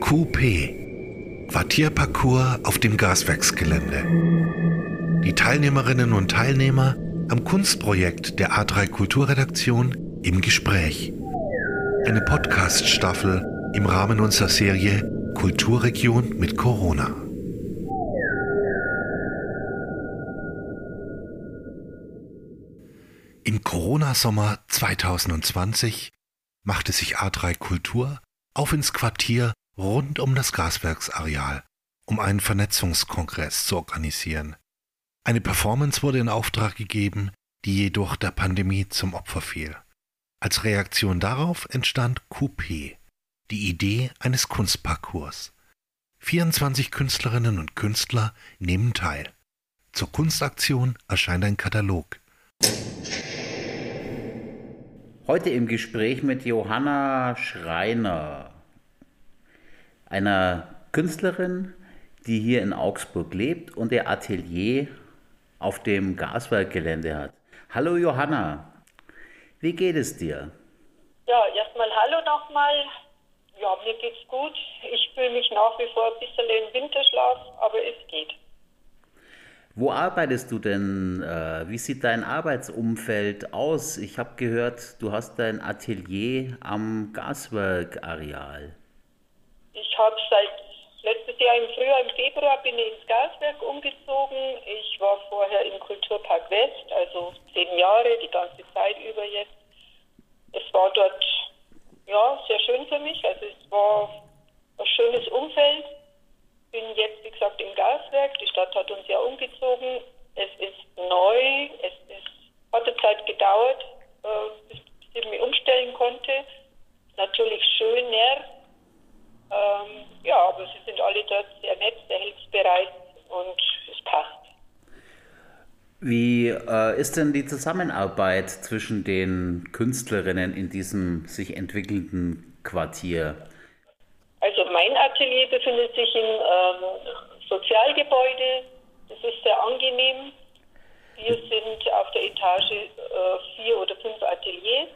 QP Quartierparcours auf dem Gaswerksgelände. Die Teilnehmerinnen und Teilnehmer am Kunstprojekt der A3 Kulturredaktion im Gespräch. Eine Podcast-Staffel im Rahmen unserer Serie Kulturregion mit Corona. Im Corona-Sommer 2020 machte sich A3 Kultur auf ins Quartier rund um das Gaswerksareal, um einen Vernetzungskongress zu organisieren. Eine Performance wurde in Auftrag gegeben, die jedoch der Pandemie zum Opfer fiel. Als Reaktion darauf entstand Coupé, die Idee eines Kunstparcours. 24 Künstlerinnen und Künstler nehmen teil. Zur Kunstaktion erscheint ein Katalog. Heute im Gespräch mit Johanna Schreiner, einer Künstlerin, die hier in Augsburg lebt und ihr Atelier auf dem Gaswerkgelände hat. Hallo Johanna, wie geht es dir? Ja, erstmal hallo nochmal. Ja, mir geht's gut. Ich fühle mich nach wie vor ein bisschen im Winterschlaf, aber es geht. Wo arbeitest du denn? Äh, wie sieht dein Arbeitsumfeld aus? Ich habe gehört, du hast dein Atelier am Gaswerkareal. Ich habe seit letztes Jahr im Frühjahr, im Februar bin ich ins Gaswerk umgezogen. Ich war vorher im Kulturpark West, also zehn Jahre, die ganze Zeit über jetzt. Es war dort ja sehr schön für mich. Also es war ein schönes Umfeld bin jetzt, wie gesagt, im Gaswerk. Die Stadt hat uns ja umgezogen. Es ist neu. Es ist, hat eine Zeit gedauert, äh, bis, bis ich mich umstellen konnte. Natürlich schöner. Ähm, ja, aber sie sind alle dort sehr nett, sehr hilfsbereit und es passt. Wie äh, ist denn die Zusammenarbeit zwischen den Künstlerinnen in diesem sich entwickelnden Quartier? Also mein Atelier befindet sich im ähm, Sozialgebäude. Das ist sehr angenehm. Wir sind auf der Etage äh, vier oder fünf Ateliers.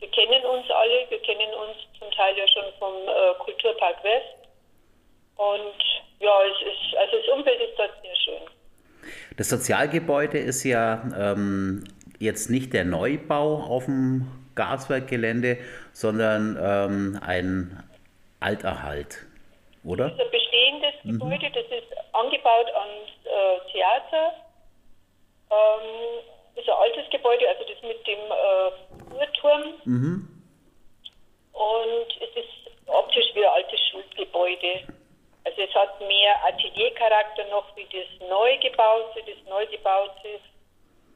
Wir kennen uns alle. Wir kennen uns zum Teil ja schon vom äh, Kulturpark West. Und ja, es ist, also das Umfeld ist dort sehr schön. Das Sozialgebäude ist ja ähm, jetzt nicht der Neubau auf dem Gaswerkgelände, sondern ähm, ein Alterhalt, oder? Das ist ein bestehendes mhm. Gebäude, das ist angebaut ans äh, Theater. Ähm, ist ein altes Gebäude, also das mit dem äh, Uhrturm. Mhm. Und es ist optisch wie ein altes Schulgebäude. Also es hat mehr Ateliercharakter noch wie das neu gebaute, das neu gebaute.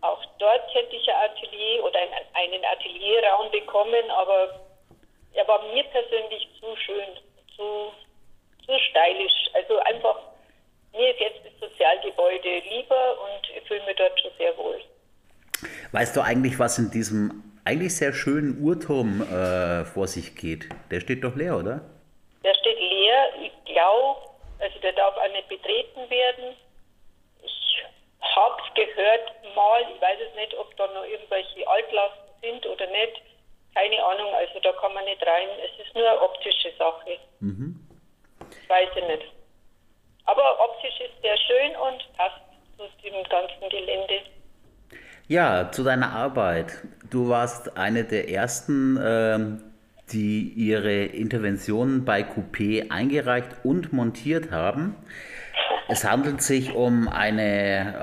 Auch dort hätte ich ein Atelier oder einen Atelierraum bekommen, aber er war mir persönlich zu schön, zu, zu stylisch. Also einfach, mir ist jetzt das Sozialgebäude lieber und ich fühle mich dort schon sehr wohl. Weißt du eigentlich, was in diesem eigentlich sehr schönen Uhrturm äh, vor sich geht? Der steht doch leer, oder? Glaube, also der darf auch nicht betreten werden. Ich habe es gehört mal, ich weiß es nicht, ob da noch irgendwelche Altlasten sind oder nicht. Keine Ahnung, also da kann man nicht rein. Es ist nur eine optische Sache. Mhm. Weiß ich nicht. Aber optisch ist sehr schön und passt zu dem ganzen Gelände. Ja, zu deiner Arbeit. Du warst eine der ersten, ähm, die ihre Interventionen bei Coupé eingereicht und montiert haben. Es handelt sich um eine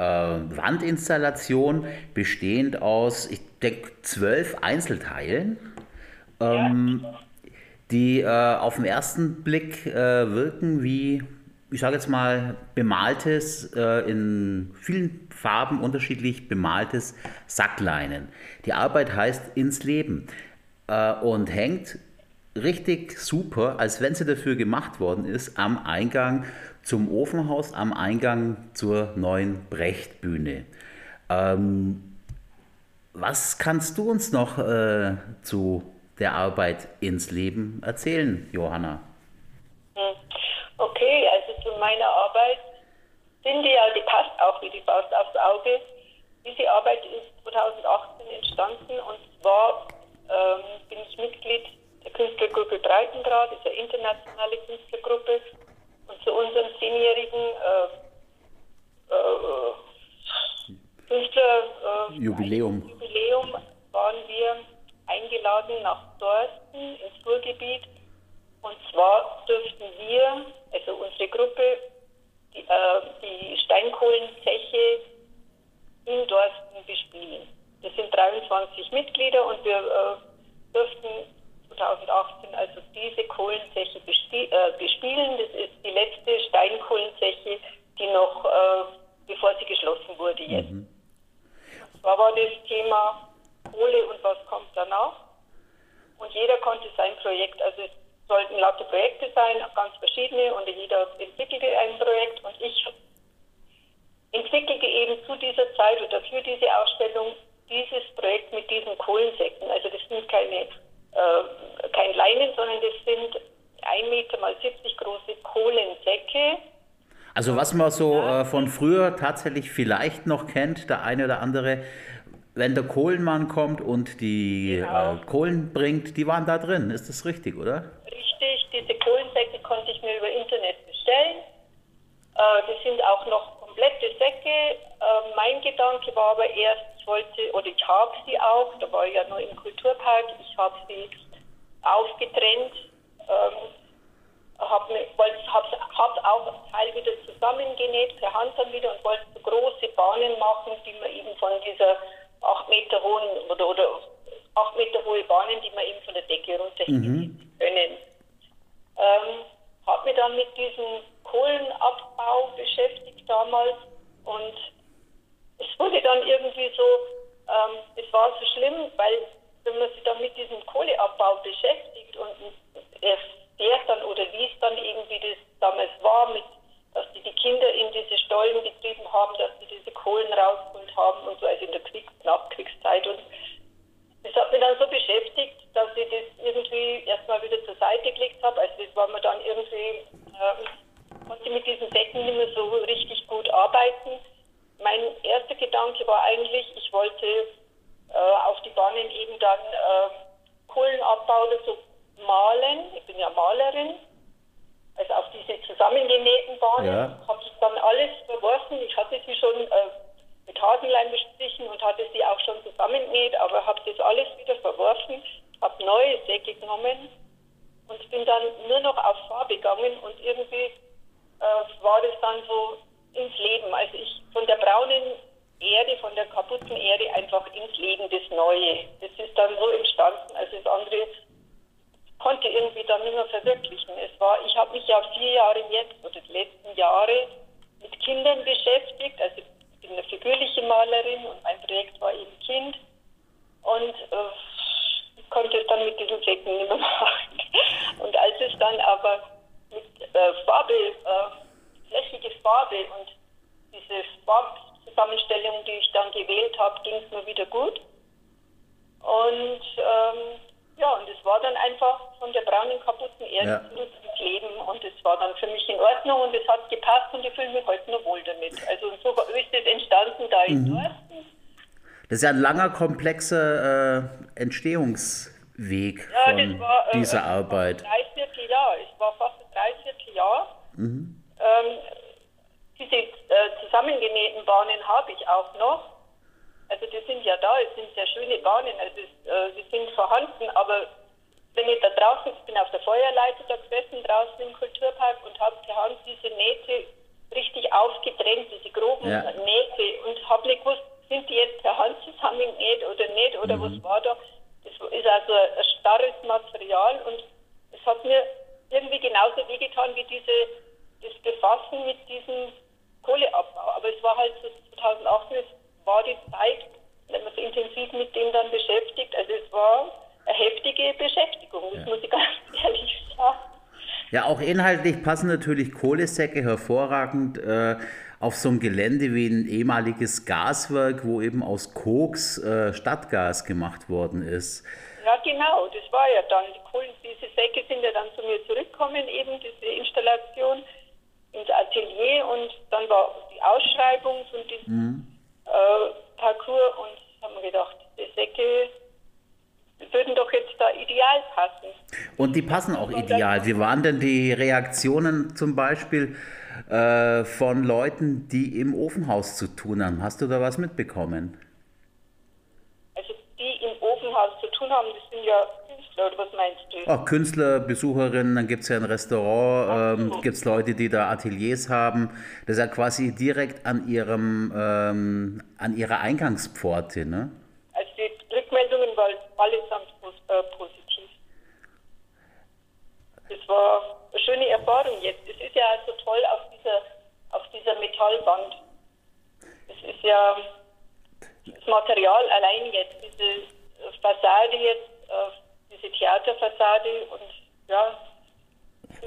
äh, Wandinstallation bestehend aus, ich denke, zwölf Einzelteilen, ähm, die äh, auf den ersten Blick äh, wirken wie, ich sage jetzt mal, bemaltes, äh, in vielen Farben unterschiedlich bemaltes Sackleinen. Die Arbeit heißt Ins Leben äh, und hängt richtig super, als wenn sie dafür gemacht worden ist, am Eingang zum Ofenhaus, am Eingang zur neuen Brechtbühne. Ähm, was kannst du uns noch äh, zu der Arbeit ins Leben erzählen, Johanna? Hm. Okay, also zu meiner Arbeit finde ja, die passt auch wie die Faust aufs Auge. Diese Arbeit ist 2018 entstanden und zwar ähm, bin ich Mitglied der Künstlergruppe Breitengrad, ist eine internationale Künstlergruppe. Und zu unserem zehnjährigen äh, äh, Künstlerjubiläum äh, Jubiläum waren wir eingeladen nach Dorsten ins Ruhrgebiet. Und zwar dürften wir, also unsere Gruppe, die, äh, die Steinkohlenzeche in Dorsten bespielen. Wir sind 23 Mitglieder und wir äh, dürften 2018 also diese Kohlenzeche äh, bespielen. Das ist die letzte Steinkohlenzeche, die noch, äh, bevor sie geschlossen wurde jetzt. Mhm. Zwar war das Thema Kohle und was kommt danach. Und jeder konnte sein Projekt, also es sollten lauter Projekte sein, ganz verschiedene und jeder entwickelte ein Projekt und ich entwickelte eben zu dieser Zeit oder für diese Ausstellung dieses Projekt mit diesen Kohlensäcken. Also das sind keine, äh, kein Leinen, sondern das sind 1 Meter mal 70 große Kohlensäcke. Also was man so äh, von früher tatsächlich vielleicht noch kennt, der eine oder andere, wenn der Kohlenmann kommt und die genau. äh, Kohlen bringt, die waren da drin. Ist das richtig, oder? Richtig, diese Kohlensäcke konnte ich mir über Internet bestellen. Äh, die sind auch noch komplette Säcke. Äh, mein Gedanke war aber erst, ich wollte, oder ich habe sie auch, da war ich ja nur im Kulturpark, ich habe sie aufgetrennt, ähm, habe hab auch Teil wieder zusammengenäht, per Hand dann wieder und wollte so große Bahnen machen, die man eben von dieser 8 Meter hohen oder, oder 8 Meter hohe Bahnen, die man eben von der Decke runter mhm. können. Ähm, habe mich dann mit diesem Kohlenabbau beschäftigt damals und es wurde dann irgendwie so, ähm, es war so schlimm, weil wenn man sich dann mit diesem Kohleabbau beschäftigt und erfährt dann oder liest dann irgendwie, das damals war, mit, dass die die Kinder in diese Stollen getrieben haben, dass sie diese Kohlen rausgeholt haben und so, also in der Krieg Nachkriegszeit und das hat mich dann so beschäftigt, dass ich das irgendwie erstmal wieder zur Seite gelegt habe. Also das war mir dann irgendwie, äh, konnte mit diesen Säcken nicht mehr so richtig gut arbeiten. Mein erster Gedanke war eigentlich, ich wollte äh, auf die Bahnen eben dann äh, Kohlenabbau oder so malen. Ich bin ja Malerin. Also auf diese zusammengenähten Bahnen ja. habe ich dann alles verworfen. Ich hatte sie schon äh, mit Hasenleim bestrichen und hatte sie auch schon zusammengenäht, aber habe das alles wieder verworfen, habe neue Säcke genommen und bin dann nur noch auf Farbe gegangen und irgendwie äh, war das dann so ins Leben. Also ich von der braunen Erde, von der kaputten Erde einfach ins Leben das Neue. Das ist dann so entstanden. Also das andere konnte irgendwie dann nicht mehr verwirklichen. Es war, ich habe mich ja vier Jahre jetzt oder die letzten Jahre mit Kindern beschäftigt, also bin eine figürliche Malerin und mein Projekt war eben Kind. Und äh, ich konnte es dann mit diesen Flecken nicht mehr machen. Und als es dann aber mit äh, Farbe, äh, flächige Farbe und diese Farbzusammenstellung, die ich dann gewählt habe, ging es mir wieder gut. Und ähm, ja, und es war dann einfach von der braunen, kaputten Erde ja. Leben und es war dann für mich in Ordnung und es hat gepasst und ich fühle mich heute noch wohl damit. Also so ist es entstanden da in mhm. Dorsten. Das ist ja ein langer, komplexer äh, Entstehungsweg ja, von war, äh, dieser Arbeit. Drei Vierteljahr, es war fast ein Dreivierteljahr. Mhm. Ähm, äh, zusammengenähten Bahnen habe ich auch noch. Also die sind ja da, es sind sehr schöne Bahnen, also äh, sie sind vorhanden, aber wenn ich da draußen, ich bin auf der Feuerleiter da gesessen, draußen im Kulturpark und habe per Hand diese Nähte richtig aufgetrennt, diese groben ja. Nähte und habe nicht gewusst, sind die jetzt per Hand zusammengenäht oder nicht oder mhm. was war da. Das ist also ein starres Material und es hat mir irgendwie genauso wehgetan wie diese, das Befassen mit diesem Kohleabbau. Aber es war halt so 2018, war die Zeit, wenn man sich intensiv mit dem dann beschäftigt, also es war eine heftige Beschäftigung, das ja. muss ich ganz ehrlich sagen. Ja, auch inhaltlich passen natürlich Kohlesäcke hervorragend äh, auf so ein Gelände wie ein ehemaliges Gaswerk, wo eben aus Koks äh, Stadtgas gemacht worden ist. Ja, genau, das war ja dann. Die Kohlen, diese Säcke sind ja dann zu mir zurückgekommen, eben diese Installation ins Atelier und dann war die Ausschreibung von diesem mhm äh, Parcours und haben wir gedacht, die Säcke, würden doch jetzt da ideal passen. Und die passen auch ideal. Wie waren denn die Reaktionen zum Beispiel äh, von Leuten, die im Ofenhaus zu tun haben? Hast du da was mitbekommen? Also die im Ofenhaus zu tun haben, das sind ja oder was meinst du? Auch Künstler, Besucherinnen, dann gibt es ja ein Restaurant, ähm, gibt es Leute, die da Ateliers haben. Das ist ja quasi direkt an ihrem ähm, an ihrer Eingangspforte, ne? Also die Rückmeldungen waren allesamt äh, positiv. Das war eine schöne Erfahrung jetzt. Es ist ja so toll auf dieser, auf dieser Metallwand. Es ist ja das Material allein jetzt, diese Fassade jetzt, diese Theaterfassade und ja.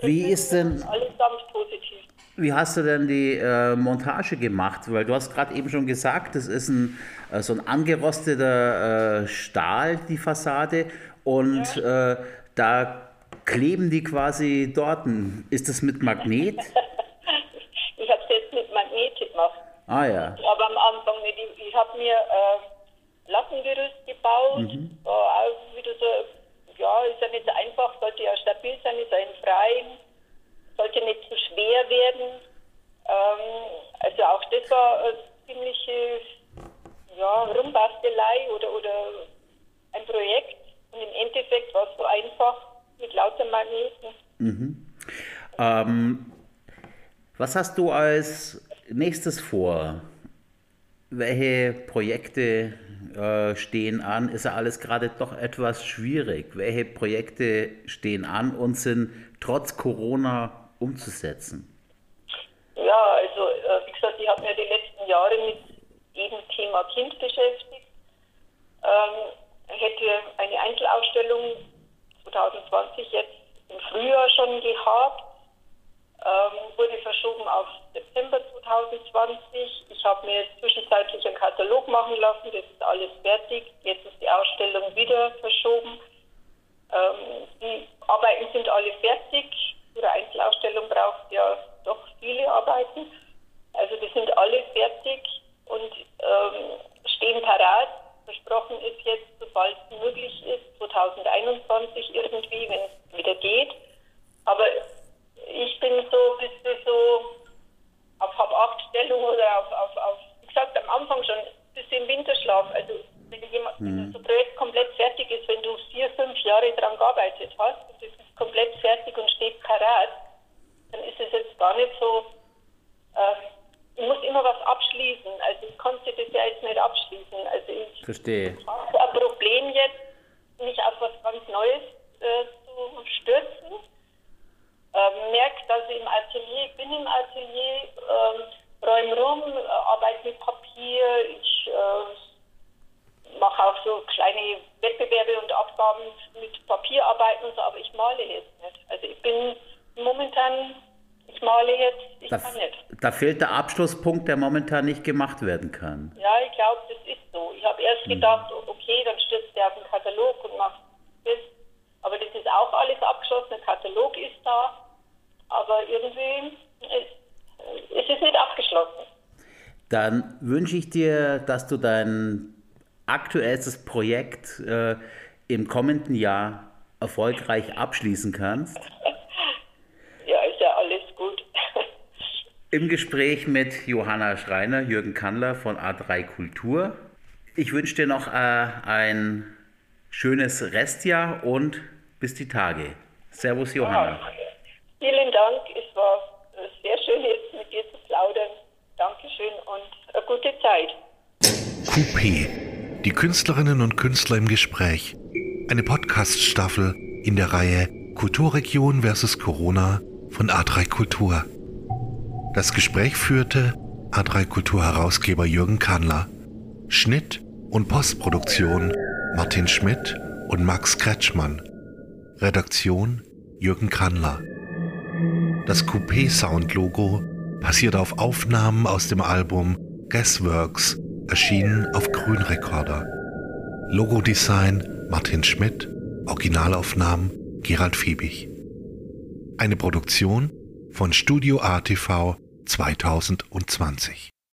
Wie ist denn. Allesamt positiv. Wie hast du denn die äh, Montage gemacht? Weil du hast gerade eben schon gesagt, das ist ein, äh, so ein angerosteter äh, Stahl, die Fassade. Und ja. Äh, da kleben die quasi dort. Ist das mit Magnet? ich habe es jetzt mit Magnet gemacht. Ah ja. Aber am Anfang nicht. Ich, ich habe mir äh, Lattengerüst gebaut. Mhm. auch wieder so, ja, ist ja nicht so einfach, sollte ja stabil sein, ist ja im Freien, sollte nicht zu schwer werden. Ähm, also auch das war eine ziemliche ja, Rumbastelei oder, oder ein Projekt. Und im Endeffekt war es so einfach mit lauter Magneten. Mhm. Ähm, was hast du als nächstes vor? Welche Projekte äh, stehen an? Ist ja alles gerade doch etwas schwierig. Welche Projekte stehen an und sind trotz Corona umzusetzen? Ja, also äh, wie gesagt, ich habe mir die letzten Jahre mit jedem Thema Kind beschäftigt. Ähm, hätte eine Einzelausstellung 2020 jetzt im Frühjahr schon gehabt, ähm, wurde verschoben auf September 2020. Ich habe mir zwischenzeitlich einen Katalog machen lassen, das ist alles fertig. Jetzt ist die Ausstellung wieder verschoben. Ähm, die Arbeiten sind alle fertig. Ihre Einzelausstellung braucht ja doch viele Arbeiten. Also die sind alle fertig und ähm, stehen parat versprochen ist jetzt, sobald es möglich ist, 2021 irgendwie, wenn es wieder geht. Aber ich bin so ein bisschen so auf Halb-Acht-Stellung oder auf, auf, auf, wie gesagt, am Anfang schon ein bisschen Winterschlaf. Also wenn, jemand, mhm. wenn so ein Projekt komplett fertig ist, wenn du vier, fünf Jahre daran gearbeitet hast und es ist komplett fertig und steht parat, dann ist es jetzt gar nicht so, äh, ich muss immer was abschließen. Also ich konnte das ja jetzt nicht abschließen. Also ich Verstehe. habe ein Problem jetzt, mich auf was ganz Neues äh, zu stürzen. Ähm, merke, dass ich im Atelier, ich bin im Atelier, ähm, räume rum, äh, arbeite mit Papier, ich äh, mache auch so kleine Wettbewerbe und Abgaben mit Papierarbeiten und so, aber ich male jetzt nicht. Also ich bin momentan ich male jetzt, ich da, kann nicht. Da fehlt der Abschlusspunkt, der momentan nicht gemacht werden kann. Ja, ich glaube, das ist so. Ich habe erst mhm. gedacht, okay, dann stürzt er auf den Katalog und macht das. Aber das ist auch alles abgeschlossen, der Katalog ist da. Aber irgendwie ist, ist es nicht abgeschlossen. Dann wünsche ich dir, dass du dein aktuellstes Projekt äh, im kommenden Jahr erfolgreich abschließen kannst. Im Gespräch mit Johanna Schreiner, Jürgen Kandler von A3 Kultur. Ich wünsche dir noch äh, ein schönes Restjahr und bis die Tage. Servus, Johanna. Ja, vielen Dank. Es war sehr schön, jetzt mit dir zu plaudern. Dankeschön und eine gute Zeit. Coupé. Die Künstlerinnen und Künstler im Gespräch. Eine Podcast-Staffel in der Reihe Kulturregion versus Corona von A3 Kultur. Das Gespräch führte A3 Kultur-Herausgeber Jürgen Kannler. Schnitt und Postproduktion Martin Schmidt und Max Kretschmann. Redaktion Jürgen Kannler. Das Coupé-Sound-Logo basiert auf Aufnahmen aus dem Album Guessworks, erschienen auf Grünrekorder. Logodesign Martin Schmidt, Originalaufnahmen Gerald Fiebig. Eine Produktion von Studio ATV 2020